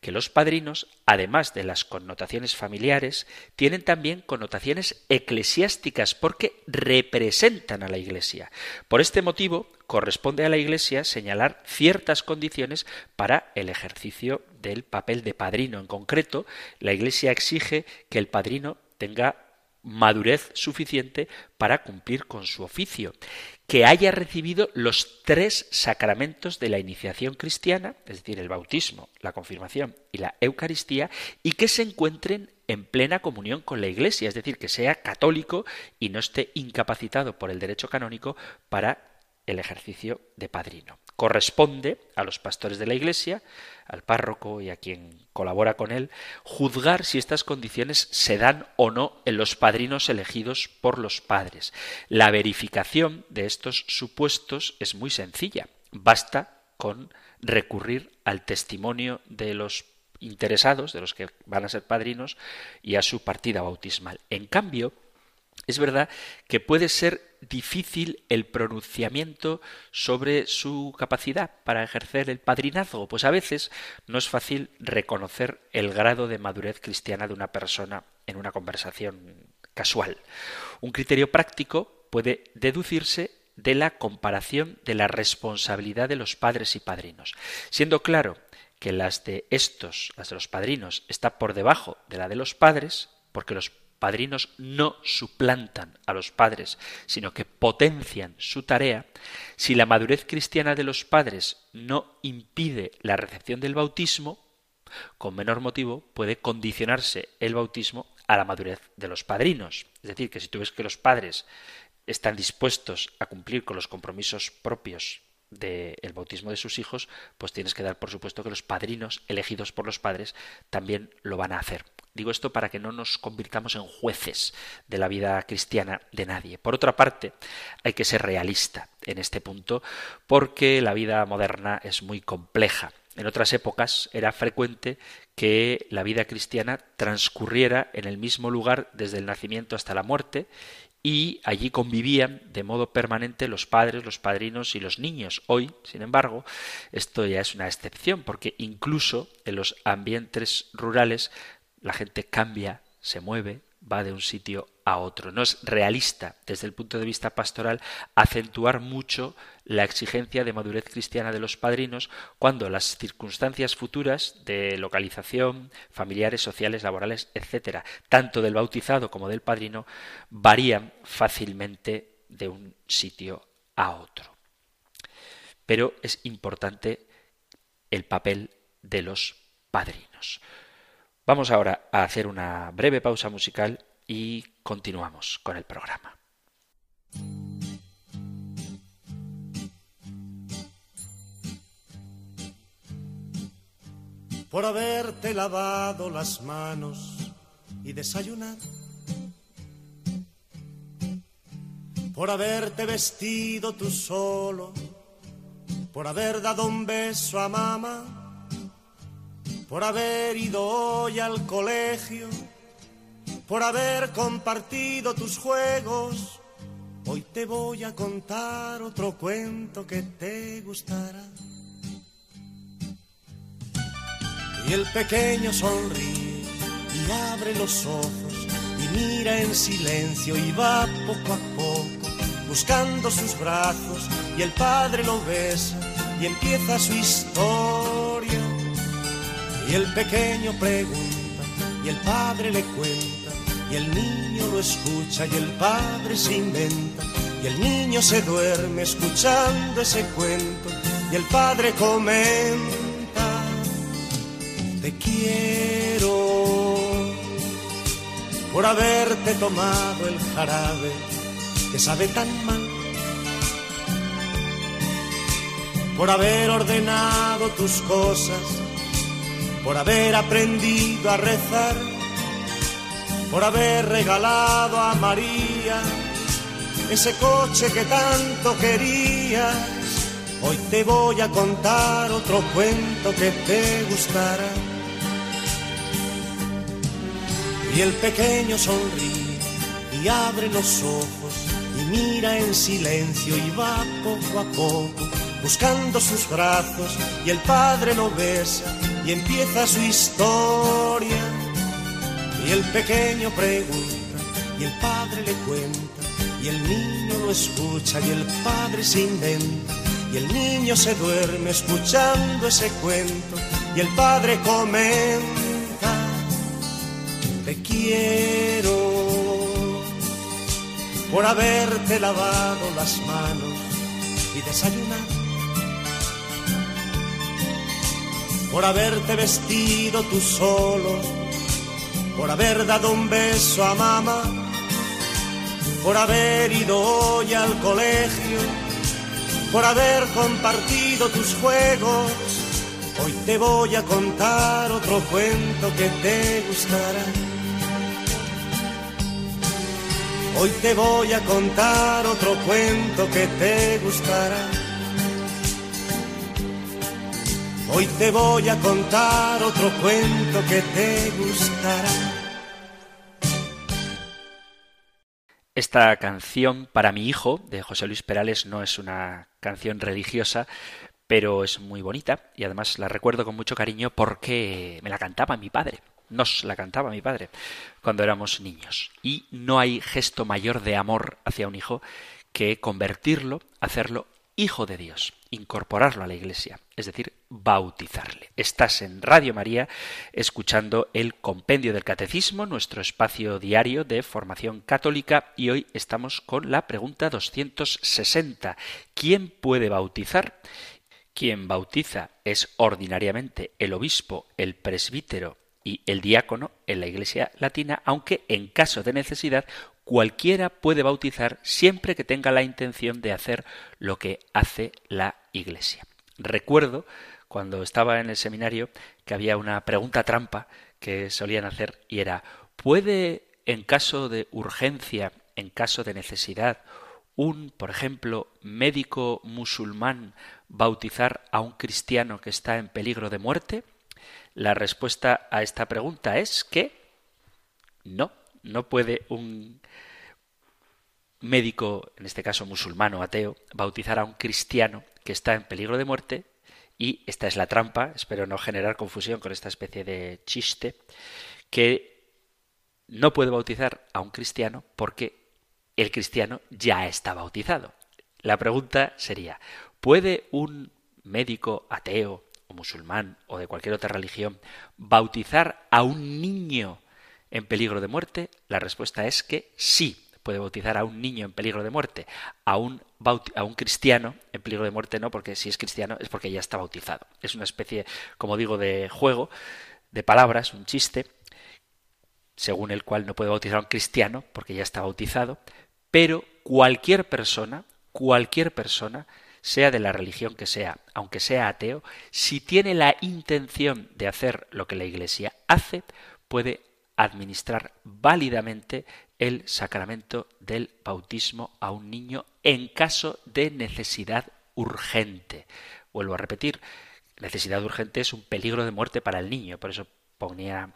que los padrinos, además de las connotaciones familiares, tienen también connotaciones eclesiásticas porque representan a la Iglesia. Por este motivo, corresponde a la Iglesia señalar ciertas condiciones para el ejercicio del papel de padrino. En concreto, la Iglesia exige que el padrino tenga madurez suficiente para cumplir con su oficio, que haya recibido los tres sacramentos de la iniciación cristiana, es decir, el bautismo, la confirmación y la Eucaristía, y que se encuentren en plena comunión con la Iglesia, es decir, que sea católico y no esté incapacitado por el derecho canónico para el ejercicio de padrino. Corresponde a los pastores de la Iglesia, al párroco y a quien colabora con él, juzgar si estas condiciones se dan o no en los padrinos elegidos por los padres. La verificación de estos supuestos es muy sencilla. Basta con recurrir al testimonio de los interesados, de los que van a ser padrinos, y a su partida bautismal. En cambio, es verdad que puede ser difícil el pronunciamiento sobre su capacidad para ejercer el padrinazgo, pues a veces no es fácil reconocer el grado de madurez cristiana de una persona en una conversación casual. Un criterio práctico puede deducirse de la comparación de la responsabilidad de los padres y padrinos, siendo claro que las de estos, las de los padrinos, está por debajo de la de los padres, porque los padrinos no suplantan a los padres, sino que potencian su tarea, si la madurez cristiana de los padres no impide la recepción del bautismo, con menor motivo puede condicionarse el bautismo a la madurez de los padrinos. Es decir, que si tú ves que los padres están dispuestos a cumplir con los compromisos propios del bautismo de sus hijos, pues tienes que dar por supuesto que los padrinos elegidos por los padres también lo van a hacer. Digo esto para que no nos convirtamos en jueces de la vida cristiana de nadie. Por otra parte, hay que ser realista en este punto porque la vida moderna es muy compleja. En otras épocas era frecuente que la vida cristiana transcurriera en el mismo lugar desde el nacimiento hasta la muerte y allí convivían de modo permanente los padres, los padrinos y los niños. Hoy, sin embargo, esto ya es una excepción porque incluso en los ambientes rurales la gente cambia, se mueve, va de un sitio a otro. No es realista desde el punto de vista pastoral acentuar mucho la exigencia de madurez cristiana de los padrinos cuando las circunstancias futuras de localización, familiares, sociales, laborales, etcétera, tanto del bautizado como del padrino, varían fácilmente de un sitio a otro. Pero es importante el papel de los padrinos. Vamos ahora a hacer una breve pausa musical y continuamos con el programa. Por haberte lavado las manos y desayunar. Por haberte vestido tú solo. Por haber dado un beso a mamá por haber ido hoy al colegio, por haber compartido tus juegos. Hoy te voy a contar otro cuento que te gustará. Y el pequeño sonríe y abre los ojos y mira en silencio y va poco a poco buscando sus brazos y el padre lo besa y empieza su historia el pequeño pregunta y el padre le cuenta y el niño lo escucha y el padre se inventa y el niño se duerme escuchando ese cuento y el padre comenta te quiero por haberte tomado el jarabe que sabe tan mal por haber ordenado tus cosas por haber aprendido a rezar, por haber regalado a María ese coche que tanto querías. Hoy te voy a contar otro cuento que te gustará. Y el pequeño sonríe y abre los ojos y mira en silencio y va poco a poco buscando sus brazos y el padre lo besa y empieza su historia. Y el pequeño pregunta y el padre le cuenta y el niño lo escucha y el padre se inventa y el niño se duerme escuchando ese cuento y el padre comenta te quiero por haberte lavado las manos y desayunado por haberte vestido tú solo, por haber dado un beso a mamá, por haber ido hoy al colegio, por haber compartido tus juegos. Hoy te voy a contar otro cuento que te gustará. Hoy te voy a contar otro cuento que te gustará. Hoy te voy a contar otro cuento que te gustará. Esta canción para mi hijo de José Luis Perales no es una canción religiosa, pero es muy bonita y además la recuerdo con mucho cariño porque me la cantaba mi padre. Nos la cantaba mi padre cuando éramos niños. Y no hay gesto mayor de amor hacia un hijo que convertirlo, hacerlo hijo de Dios, incorporarlo a la Iglesia, es decir, bautizarle. Estás en Radio María escuchando el Compendio del Catecismo, nuestro espacio diario de formación católica, y hoy estamos con la pregunta 260. ¿Quién puede bautizar? Quien bautiza es ordinariamente el obispo, el presbítero y el diácono en la Iglesia latina, aunque en caso de necesidad cualquiera puede bautizar siempre que tenga la intención de hacer lo que hace la Iglesia. Recuerdo cuando estaba en el seminario que había una pregunta trampa que solían hacer y era ¿puede en caso de urgencia, en caso de necesidad, un, por ejemplo, médico musulmán bautizar a un cristiano que está en peligro de muerte? La respuesta a esta pregunta es que no, no puede un médico, en este caso musulmán o ateo, bautizar a un cristiano que está en peligro de muerte y esta es la trampa, espero no generar confusión con esta especie de chiste, que no puede bautizar a un cristiano porque el cristiano ya está bautizado. La pregunta sería, ¿puede un médico ateo o musulmán o de cualquier otra religión bautizar a un niño en peligro de muerte? La respuesta es que sí puede bautizar a un niño en peligro de muerte, a un, a un cristiano en peligro de muerte no, porque si es cristiano es porque ya está bautizado. Es una especie, como digo, de juego, de palabras, un chiste, según el cual no puede bautizar a un cristiano porque ya está bautizado, pero cualquier persona, cualquier persona, sea de la religión que sea, aunque sea ateo, si tiene la intención de hacer lo que la Iglesia hace, puede administrar válidamente el sacramento del bautismo a un niño en caso de necesidad urgente. Vuelvo a repetir, necesidad urgente es un peligro de muerte para el niño, por eso ponía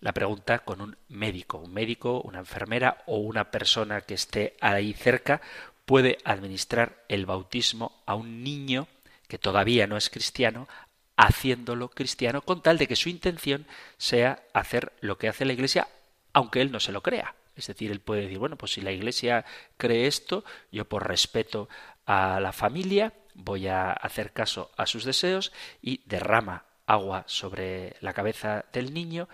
la pregunta con un médico. Un médico, una enfermera o una persona que esté ahí cerca puede administrar el bautismo a un niño que todavía no es cristiano, haciéndolo cristiano con tal de que su intención sea hacer lo que hace la Iglesia, aunque él no se lo crea. Es decir, él puede decir, bueno, pues si la Iglesia cree esto, yo por respeto a la familia voy a hacer caso a sus deseos y derrama agua sobre la cabeza del niño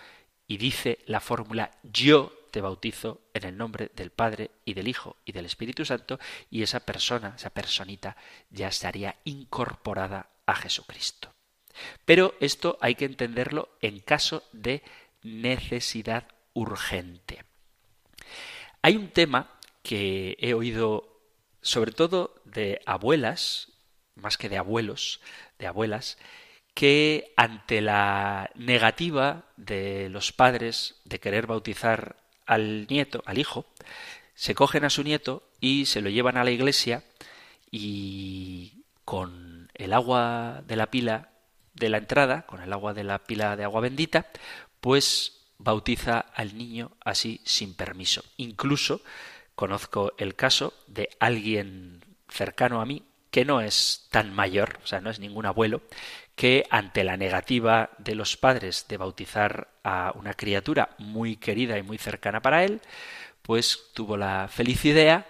y dice la fórmula yo te bautizo en el nombre del Padre y del Hijo y del Espíritu Santo y esa persona, esa personita ya estaría incorporada a Jesucristo. Pero esto hay que entenderlo en caso de necesidad urgente. Hay un tema que he oído sobre todo de abuelas, más que de abuelos, de abuelas, que ante la negativa de los padres de querer bautizar al nieto, al hijo, se cogen a su nieto y se lo llevan a la iglesia y con el agua de la pila de la entrada, con el agua de la pila de agua bendita, pues bautiza al niño así sin permiso. Incluso conozco el caso de alguien cercano a mí que no es tan mayor, o sea, no es ningún abuelo, que ante la negativa de los padres de bautizar a una criatura muy querida y muy cercana para él, pues tuvo la feliz idea,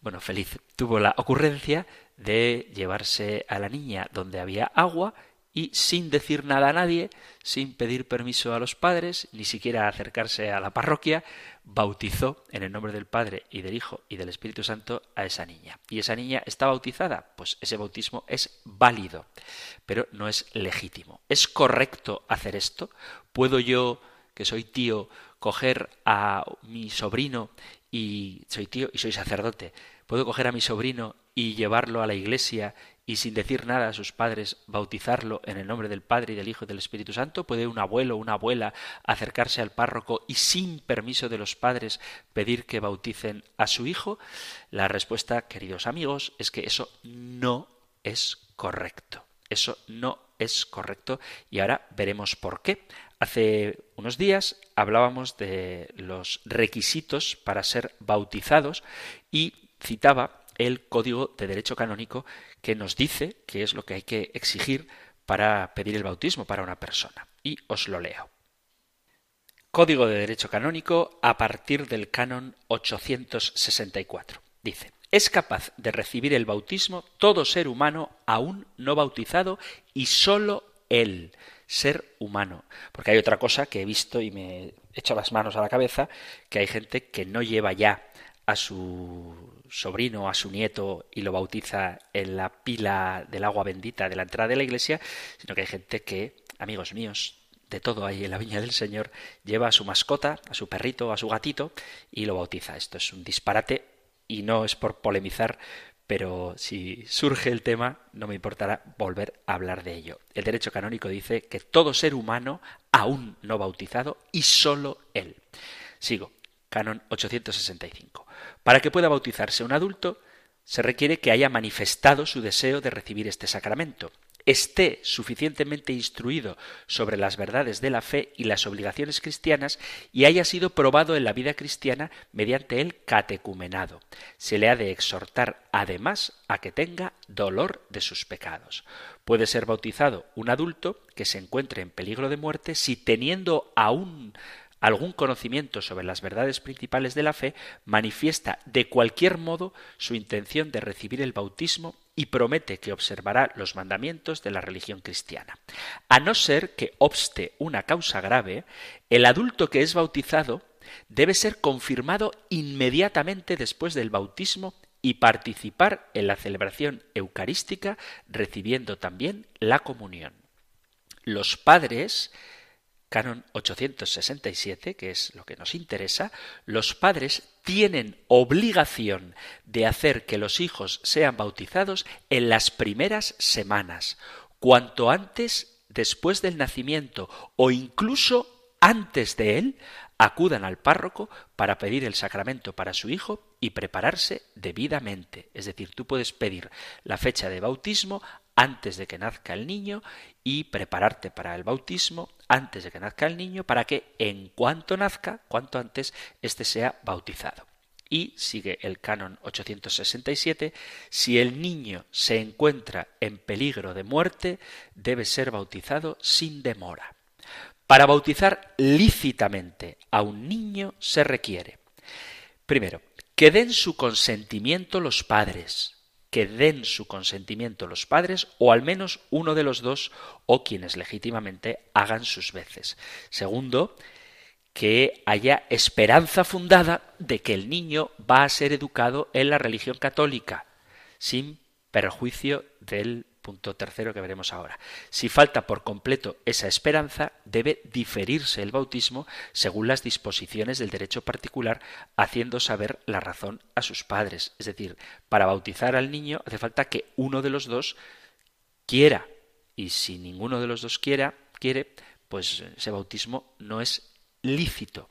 bueno, feliz, tuvo la ocurrencia de llevarse a la niña donde había agua y sin decir nada a nadie, sin pedir permiso a los padres, ni siquiera acercarse a la parroquia, bautizó en el nombre del Padre y del Hijo y del Espíritu Santo a esa niña. ¿Y esa niña está bautizada? Pues ese bautismo es válido, pero no es legítimo. ¿Es correcto hacer esto? ¿Puedo yo, que soy tío, coger a mi sobrino y soy tío y soy sacerdote, puedo coger a mi sobrino y llevarlo a la iglesia y sin decir nada a sus padres bautizarlo en el nombre del Padre y del Hijo y del Espíritu Santo? ¿Puede un abuelo o una abuela acercarse al párroco y sin permiso de los padres pedir que bauticen a su hijo? La respuesta, queridos amigos, es que eso no es correcto. Eso no es correcto y ahora veremos por qué. Hace unos días hablábamos de los requisitos para ser bautizados y citaba el Código de Derecho Canónico que nos dice qué es lo que hay que exigir para pedir el bautismo para una persona. Y os lo leo. Código de Derecho Canónico a partir del canon 864. Dice, es capaz de recibir el bautismo todo ser humano aún no bautizado y sólo él, ser humano. Porque hay otra cosa que he visto y me he hecho las manos a la cabeza, que hay gente que no lleva ya a su sobrino, a su nieto y lo bautiza en la pila del agua bendita de la entrada de la iglesia, sino que hay gente que, amigos míos, de todo ahí en la viña del Señor, lleva a su mascota, a su perrito, a su gatito y lo bautiza. Esto es un disparate y no es por polemizar, pero si surge el tema no me importará volver a hablar de ello. El derecho canónico dice que todo ser humano, aún no bautizado, y sólo él. Sigo. Canon 865. Para que pueda bautizarse un adulto, se requiere que haya manifestado su deseo de recibir este sacramento, esté suficientemente instruido sobre las verdades de la fe y las obligaciones cristianas y haya sido probado en la vida cristiana mediante el catecumenado. Se le ha de exhortar además a que tenga dolor de sus pecados. Puede ser bautizado un adulto que se encuentre en peligro de muerte si teniendo aún algún conocimiento sobre las verdades principales de la fe, manifiesta de cualquier modo su intención de recibir el bautismo y promete que observará los mandamientos de la religión cristiana. A no ser que obste una causa grave, el adulto que es bautizado debe ser confirmado inmediatamente después del bautismo y participar en la celebración eucarística recibiendo también la comunión. Los padres canon 867, que es lo que nos interesa, los padres tienen obligación de hacer que los hijos sean bautizados en las primeras semanas, cuanto antes después del nacimiento o incluso antes de él, acudan al párroco para pedir el sacramento para su hijo y prepararse debidamente. Es decir, tú puedes pedir la fecha de bautismo antes de que nazca el niño y prepararte para el bautismo antes de que nazca el niño para que en cuanto nazca, cuanto antes, éste sea bautizado. Y sigue el canon 867, si el niño se encuentra en peligro de muerte, debe ser bautizado sin demora. Para bautizar lícitamente a un niño se requiere, primero, que den su consentimiento los padres, que den su consentimiento los padres o al menos uno de los dos o quienes legítimamente hagan sus veces. Segundo, que haya esperanza fundada de que el niño va a ser educado en la religión católica, sin perjuicio del punto tercero que veremos ahora. Si falta por completo esa esperanza, debe diferirse el bautismo según las disposiciones del derecho particular, haciendo saber la razón a sus padres. Es decir, para bautizar al niño hace falta que uno de los dos quiera. Y si ninguno de los dos quiera, quiere, pues ese bautismo no es lícito.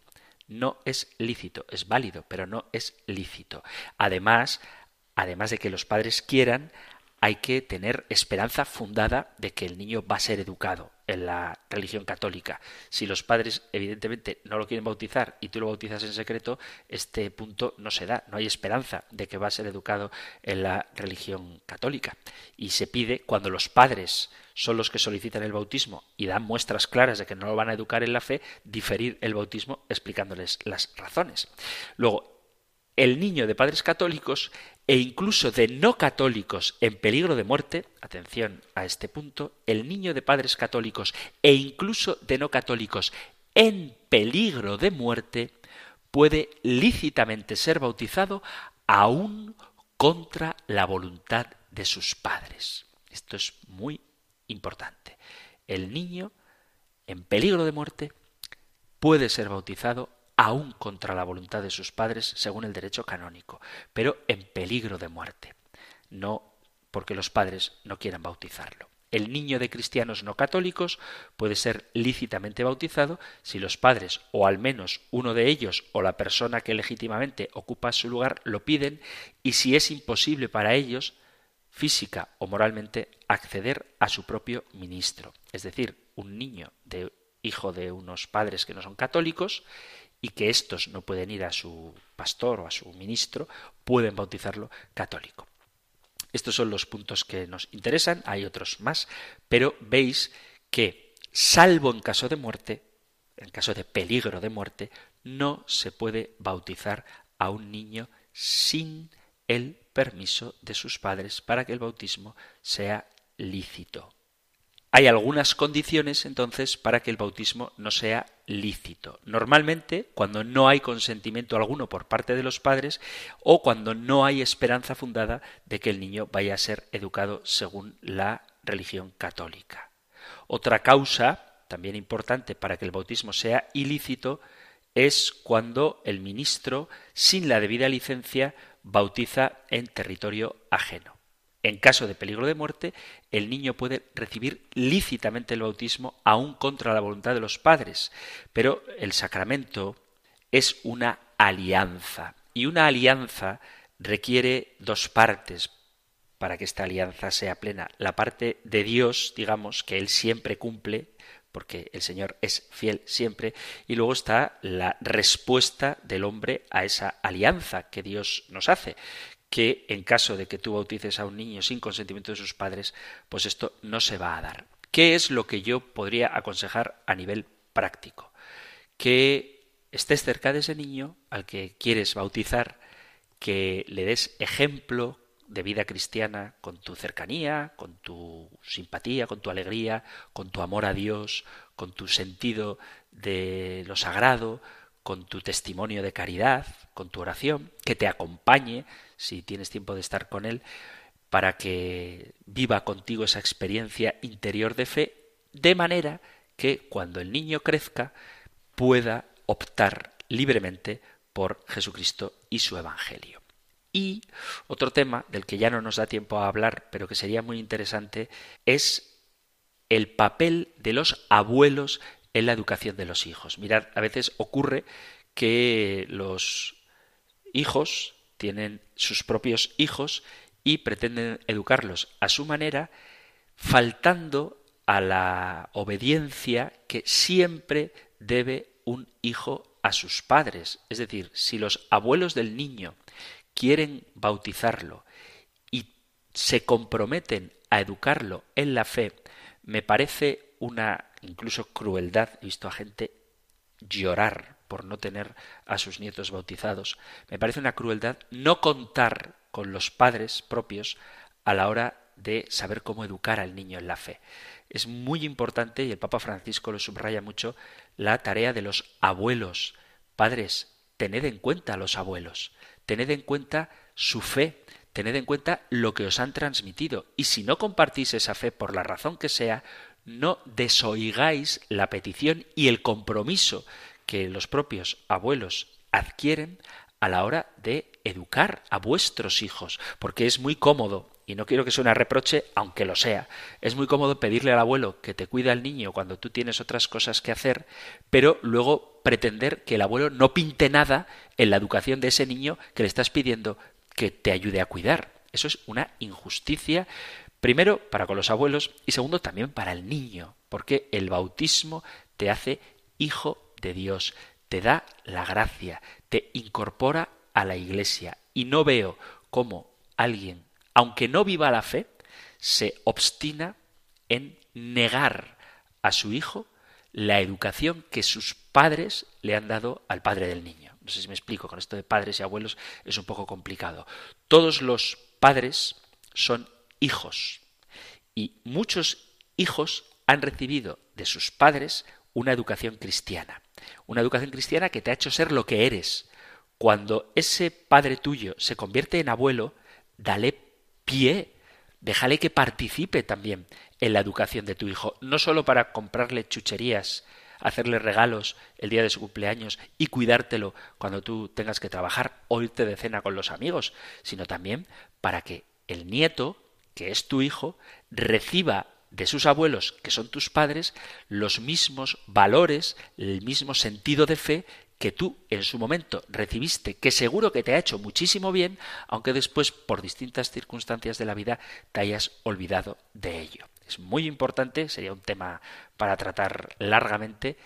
No es lícito, es válido, pero no es lícito. Además, además de que los padres quieran, hay que tener esperanza fundada de que el niño va a ser educado en la religión católica. Si los padres, evidentemente, no lo quieren bautizar y tú lo bautizas en secreto, este punto no se da. No hay esperanza de que va a ser educado en la religión católica. Y se pide, cuando los padres son los que solicitan el bautismo y dan muestras claras de que no lo van a educar en la fe, diferir el bautismo explicándoles las razones. Luego, el niño de padres católicos e incluso de no católicos en peligro de muerte, atención a este punto, el niño de padres católicos e incluso de no católicos en peligro de muerte puede lícitamente ser bautizado aún contra la voluntad de sus padres. Esto es muy importante. El niño en peligro de muerte puede ser bautizado aún contra la voluntad de sus padres según el derecho canónico, pero en peligro de muerte, no porque los padres no quieran bautizarlo. El niño de cristianos no católicos puede ser lícitamente bautizado si los padres, o al menos uno de ellos, o la persona que legítimamente ocupa su lugar, lo piden, y si es imposible para ellos, física o moralmente, acceder a su propio ministro. Es decir, un niño de hijo de unos padres que no son católicos y que estos no pueden ir a su pastor o a su ministro, pueden bautizarlo católico. Estos son los puntos que nos interesan, hay otros más, pero veis que, salvo en caso de muerte, en caso de peligro de muerte, no se puede bautizar a un niño sin el permiso de sus padres para que el bautismo sea lícito. Hay algunas condiciones entonces para que el bautismo no sea lícito. Normalmente, cuando no hay consentimiento alguno por parte de los padres o cuando no hay esperanza fundada de que el niño vaya a ser educado según la religión católica. Otra causa, también importante para que el bautismo sea ilícito, es cuando el ministro, sin la debida licencia, bautiza en territorio ajeno. En caso de peligro de muerte, el niño puede recibir lícitamente el bautismo aún contra la voluntad de los padres, pero el sacramento es una alianza y una alianza requiere dos partes para que esta alianza sea plena. La parte de Dios, digamos, que Él siempre cumple, porque el Señor es fiel siempre, y luego está la respuesta del hombre a esa alianza que Dios nos hace, que en caso de que tú bautices a un niño sin consentimiento de sus padres, pues esto no se va a dar. ¿Qué es lo que yo podría aconsejar a nivel práctico? Que estés cerca de ese niño al que quieres bautizar, que le des ejemplo de vida cristiana con tu cercanía, con tu simpatía, con tu alegría, con tu amor a Dios, con tu sentido de lo sagrado, con tu testimonio de caridad, con tu oración, que te acompañe si tienes tiempo de estar con Él, para que viva contigo esa experiencia interior de fe, de manera que cuando el niño crezca pueda optar libremente por Jesucristo y su Evangelio. Y otro tema del que ya no nos da tiempo a hablar, pero que sería muy interesante, es el papel de los abuelos en la educación de los hijos. Mirad, a veces ocurre que los hijos tienen sus propios hijos y pretenden educarlos a su manera, faltando a la obediencia que siempre debe un hijo a sus padres. Es decir, si los abuelos del niño quieren bautizarlo y se comprometen a educarlo en la fe, me parece una incluso crueldad. He visto a gente llorar por no tener a sus nietos bautizados. Me parece una crueldad no contar con los padres propios a la hora de saber cómo educar al niño en la fe. Es muy importante, y el Papa Francisco lo subraya mucho, la tarea de los abuelos. Padres, tened en cuenta a los abuelos, tened en cuenta su fe, tened en cuenta lo que os han transmitido, y si no compartís esa fe por la razón que sea, no desoigáis la petición y el compromiso que los propios abuelos adquieren a la hora de educar a vuestros hijos, porque es muy cómodo, y no quiero que sea un reproche, aunque lo sea, es muy cómodo pedirle al abuelo que te cuida al niño cuando tú tienes otras cosas que hacer, pero luego pretender que el abuelo no pinte nada en la educación de ese niño que le estás pidiendo que te ayude a cuidar. Eso es una injusticia Primero, para con los abuelos y segundo, también para el niño, porque el bautismo te hace hijo de Dios, te da la gracia, te incorpora a la iglesia. Y no veo cómo alguien, aunque no viva la fe, se obstina en negar a su hijo la educación que sus padres le han dado al padre del niño. No sé si me explico, con esto de padres y abuelos es un poco complicado. Todos los padres son hijos y muchos hijos han recibido de sus padres una educación cristiana. Una educación cristiana que te ha hecho ser lo que eres. Cuando ese padre tuyo se convierte en abuelo, dale pie, déjale que participe también en la educación de tu hijo, no solo para comprarle chucherías, hacerle regalos el día de su cumpleaños y cuidártelo cuando tú tengas que trabajar o irte de cena con los amigos, sino también para que el nieto, que es tu hijo, reciba de sus abuelos, que son tus padres, los mismos valores, el mismo sentido de fe que tú en su momento recibiste, que seguro que te ha hecho muchísimo bien, aunque después por distintas circunstancias de la vida te hayas olvidado de ello. Es muy importante, sería un tema para tratar largamente,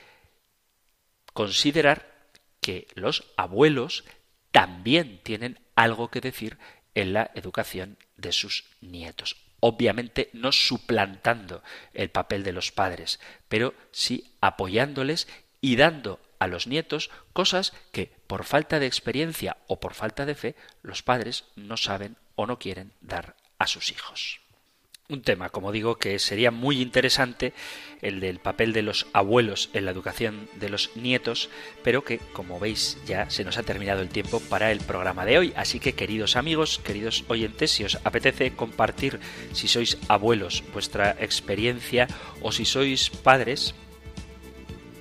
considerar que los abuelos también tienen algo que decir en la educación de sus nietos. Obviamente no suplantando el papel de los padres, pero sí apoyándoles y dando a los nietos cosas que por falta de experiencia o por falta de fe los padres no saben o no quieren dar a sus hijos. Un tema, como digo, que sería muy interesante, el del papel de los abuelos en la educación de los nietos, pero que, como veis, ya se nos ha terminado el tiempo para el programa de hoy. Así que, queridos amigos, queridos oyentes, si os apetece compartir, si sois abuelos, vuestra experiencia, o si sois padres,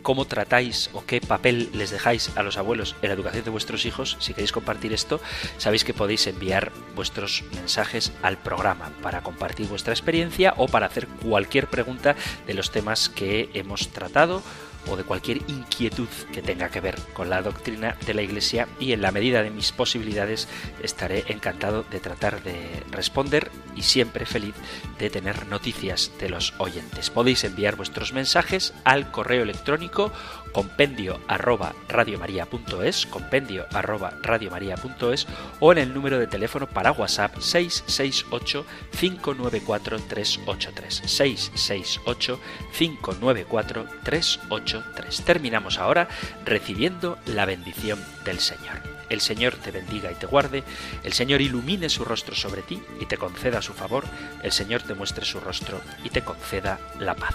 cómo tratáis o qué papel les dejáis a los abuelos en la educación de vuestros hijos, si queréis compartir esto, sabéis que podéis enviar vuestros mensajes al programa para compartir vuestra experiencia o para hacer cualquier pregunta de los temas que hemos tratado o de cualquier inquietud que tenga que ver con la doctrina de la Iglesia y en la medida de mis posibilidades estaré encantado de tratar de responder y siempre feliz de tener noticias de los oyentes. Podéis enviar vuestros mensajes al correo electrónico compendio arroba radiomaria.es, compendio arroba radiomaria.es o en el número de teléfono para WhatsApp 668 594 383 668 594 383. Terminamos ahora recibiendo la bendición del Señor. El Señor te bendiga y te guarde, el Señor ilumine su rostro sobre ti y te conceda su favor, el Señor te muestre su rostro y te conceda la paz.